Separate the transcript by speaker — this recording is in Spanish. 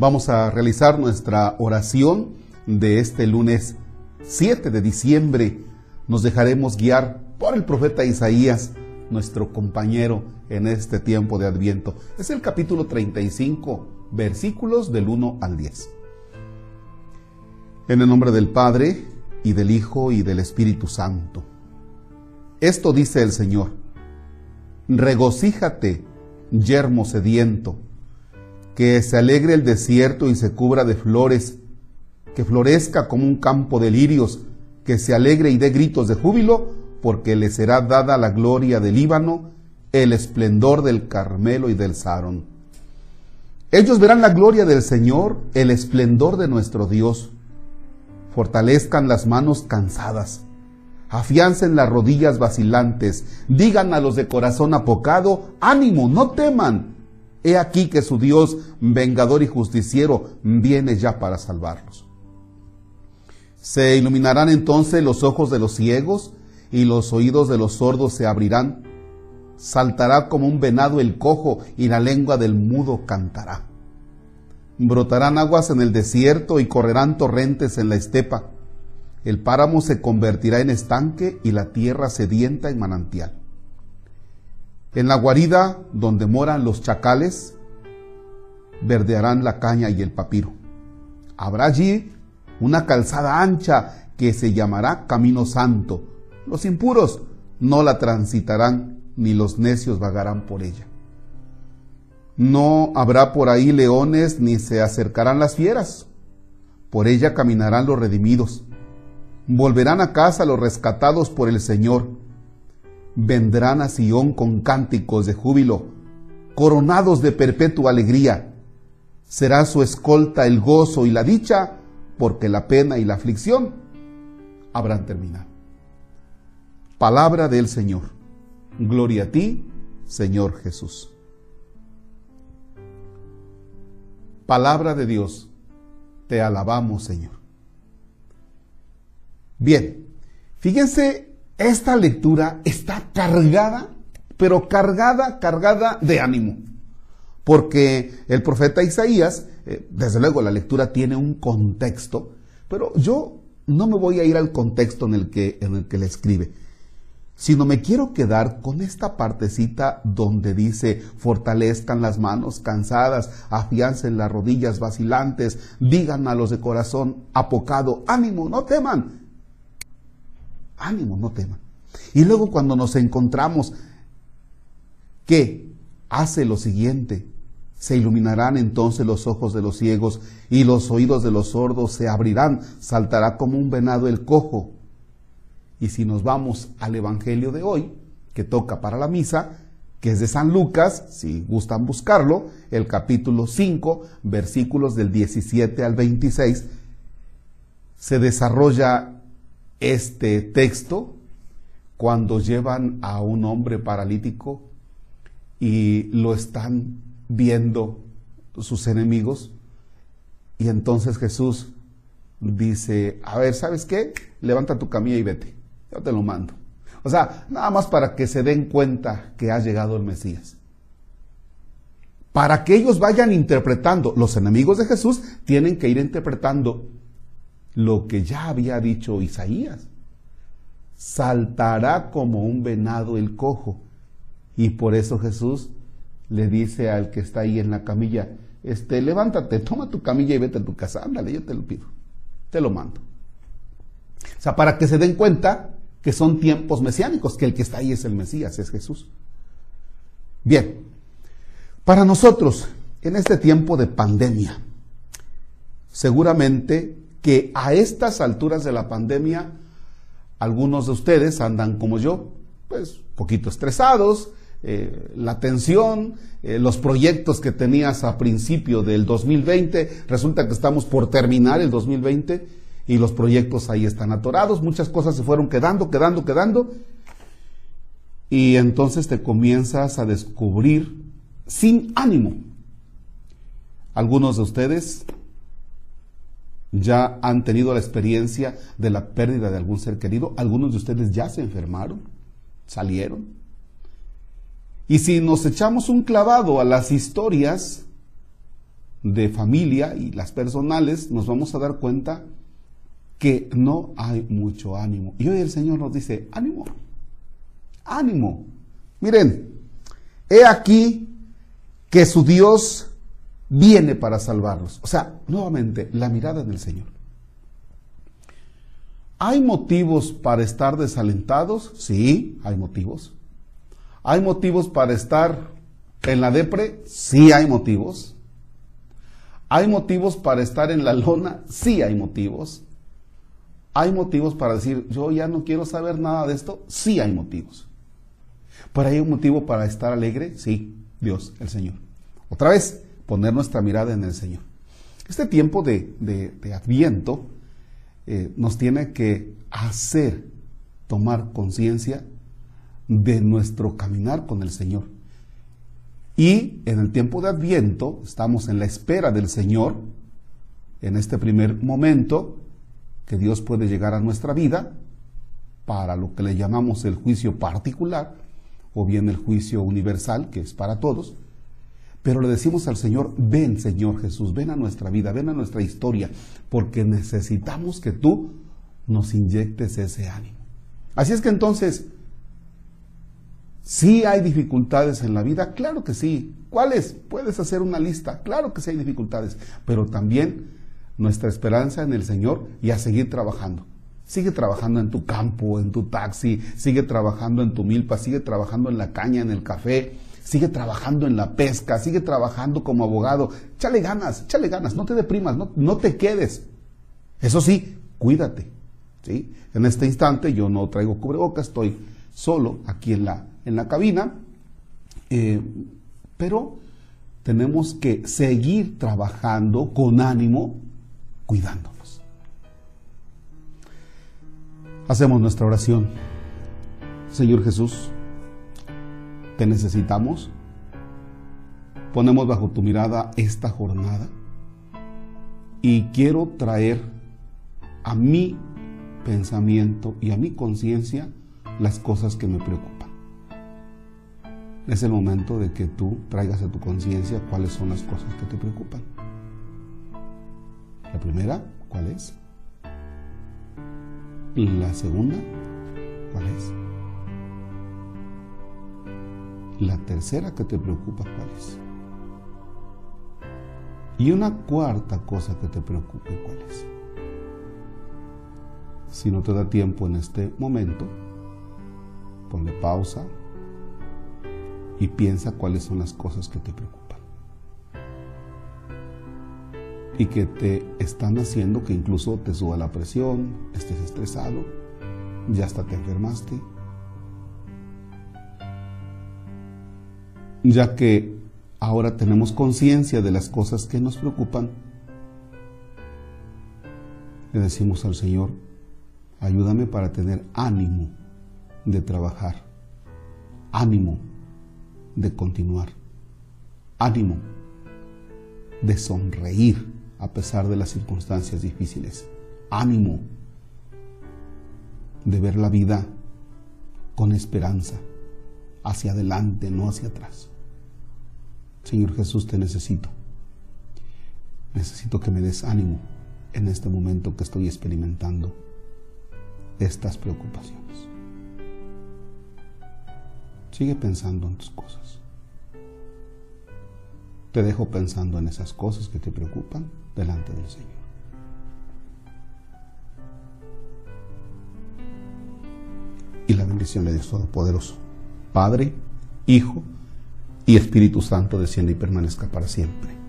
Speaker 1: Vamos a realizar nuestra oración de este lunes 7 de diciembre. Nos dejaremos guiar por el profeta Isaías, nuestro compañero en este tiempo de Adviento. Es el capítulo 35, versículos del 1 al 10. En el nombre del Padre, y del Hijo, y del Espíritu Santo. Esto dice el Señor. Regocíjate, yermo sediento, que se alegre el desierto y se cubra de flores, que florezca como un campo de lirios, que se alegre y dé gritos de júbilo, porque le será dada la gloria del Líbano, el esplendor del Carmelo y del Sarón. Ellos verán la gloria del Señor, el esplendor de nuestro Dios. Fortalezcan las manos cansadas, afiancen las rodillas vacilantes, digan a los de corazón apocado, ánimo, no teman. He aquí que su Dios, vengador y justiciero, viene ya para salvarlos. Se iluminarán entonces los ojos de los ciegos y los oídos de los sordos se abrirán. Saltará como un venado el cojo y la lengua del mudo cantará. Brotarán aguas en el desierto y correrán torrentes en la estepa. El páramo se convertirá en estanque y la tierra sedienta en manantial. En la guarida donde moran los chacales, verdearán la caña y el papiro. Habrá allí una calzada ancha que se llamará Camino Santo. Los impuros no la transitarán, ni los necios vagarán por ella. No habrá por ahí leones, ni se acercarán las fieras. Por ella caminarán los redimidos. Volverán a casa los rescatados por el Señor. Vendrán a Sión con cánticos de júbilo, coronados de perpetua alegría. Será su escolta el gozo y la dicha, porque la pena y la aflicción habrán terminado. Palabra del Señor. Gloria a ti, Señor Jesús. Palabra de Dios, te alabamos Señor. Bien, fíjense, esta lectura está cargada, pero cargada, cargada de ánimo. Porque el profeta Isaías, eh, desde luego la lectura tiene un contexto, pero yo no me voy a ir al contexto en el que, en el que le escribe sino me quiero quedar con esta partecita donde dice, fortalezcan las manos cansadas, afiancen las rodillas vacilantes, digan a los de corazón apocado, ánimo, no teman, ánimo, no teman. Y luego cuando nos encontramos, ¿qué? Hace lo siguiente, se iluminarán entonces los ojos de los ciegos y los oídos de los sordos se abrirán, saltará como un venado el cojo y si nos vamos al Evangelio de hoy, que toca para la misa, que es de San Lucas, si gustan buscarlo, el capítulo 5, versículos del 17 al 26, se desarrolla este texto cuando llevan a un hombre paralítico y lo están viendo sus enemigos. Y entonces Jesús dice, a ver, ¿sabes qué? Levanta tu camilla y vete yo te lo mando. O sea, nada más para que se den cuenta que ha llegado el Mesías. Para que ellos vayan interpretando, los enemigos de Jesús tienen que ir interpretando lo que ya había dicho Isaías. Saltará como un venado el cojo. Y por eso Jesús le dice al que está ahí en la camilla, este, levántate, toma tu camilla y vete a tu casa. Ándale, yo te lo pido. Te lo mando. O sea, para que se den cuenta que son tiempos mesiánicos, que el que está ahí es el Mesías, es Jesús. Bien, para nosotros, en este tiempo de pandemia, seguramente que a estas alturas de la pandemia, algunos de ustedes andan como yo, pues poquito estresados, eh, la tensión, eh, los proyectos que tenías a principio del 2020, resulta que estamos por terminar el 2020 y los proyectos ahí están atorados, muchas cosas se fueron quedando, quedando, quedando, y entonces te comienzas a descubrir sin ánimo. Algunos de ustedes ya han tenido la experiencia de la pérdida de algún ser querido, algunos de ustedes ya se enfermaron, salieron. Y si nos echamos un clavado a las historias de familia y las personales, nos vamos a dar cuenta que no hay mucho ánimo. Y hoy el Señor nos dice, ánimo, ánimo. Miren, he aquí que su Dios viene para salvarlos. O sea, nuevamente, la mirada del Señor. ¿Hay motivos para estar desalentados? Sí, hay motivos. ¿Hay motivos para estar en la depre? Sí, hay motivos. ¿Hay motivos para estar en la lona? Sí, hay motivos. ¿Hay motivos para decir, yo ya no quiero saber nada de esto? Sí, hay motivos. ¿Pero hay un motivo para estar alegre? Sí, Dios, el Señor. Otra vez, poner nuestra mirada en el Señor. Este tiempo de, de Adviento eh, nos tiene que hacer tomar conciencia de nuestro caminar con el Señor. Y en el tiempo de Adviento, estamos en la espera del Señor, en este primer momento que Dios puede llegar a nuestra vida, para lo que le llamamos el juicio particular, o bien el juicio universal, que es para todos, pero le decimos al Señor, ven Señor Jesús, ven a nuestra vida, ven a nuestra historia, porque necesitamos que tú nos inyectes ese ánimo. Así es que entonces, ¿sí hay dificultades en la vida? Claro que sí. ¿Cuáles? Puedes hacer una lista. Claro que sí hay dificultades, pero también nuestra esperanza en el Señor y a seguir trabajando. Sigue trabajando en tu campo, en tu taxi, sigue trabajando en tu milpa, sigue trabajando en la caña, en el café, sigue trabajando en la pesca, sigue trabajando como abogado. Chale ganas, chale ganas, no te deprimas, no, no te quedes. Eso sí, cuídate. ¿sí? En este instante yo no traigo cubrebocas, estoy solo aquí en la, en la cabina, eh, pero tenemos que seguir trabajando con ánimo, cuidándonos. Hacemos nuestra oración. Señor Jesús, te necesitamos. Ponemos bajo tu mirada esta jornada y quiero traer a mi pensamiento y a mi conciencia las cosas que me preocupan. Es el momento de que tú traigas a tu conciencia cuáles son las cosas que te preocupan. La primera, ¿cuál es? La segunda, ¿cuál es? La tercera que te preocupa, ¿cuál es? Y una cuarta cosa que te preocupe, ¿cuál es? Si no te da tiempo en este momento, ponle pausa y piensa cuáles son las cosas que te preocupan. Y que te están haciendo que incluso te suba la presión, estés estresado, ya hasta te enfermaste, ya que ahora tenemos conciencia de las cosas que nos preocupan, le decimos al Señor, ayúdame para tener ánimo de trabajar, ánimo de continuar, ánimo de sonreír a pesar de las circunstancias difíciles, ánimo de ver la vida con esperanza, hacia adelante, no hacia atrás. Señor Jesús, te necesito. Necesito que me des ánimo en este momento que estoy experimentando estas preocupaciones. Sigue pensando en tus cosas. Te dejo pensando en esas cosas que te preocupan delante del Señor. Y la bendición de Dios Todopoderoso, Padre, Hijo y Espíritu Santo descienda y permanezca para siempre.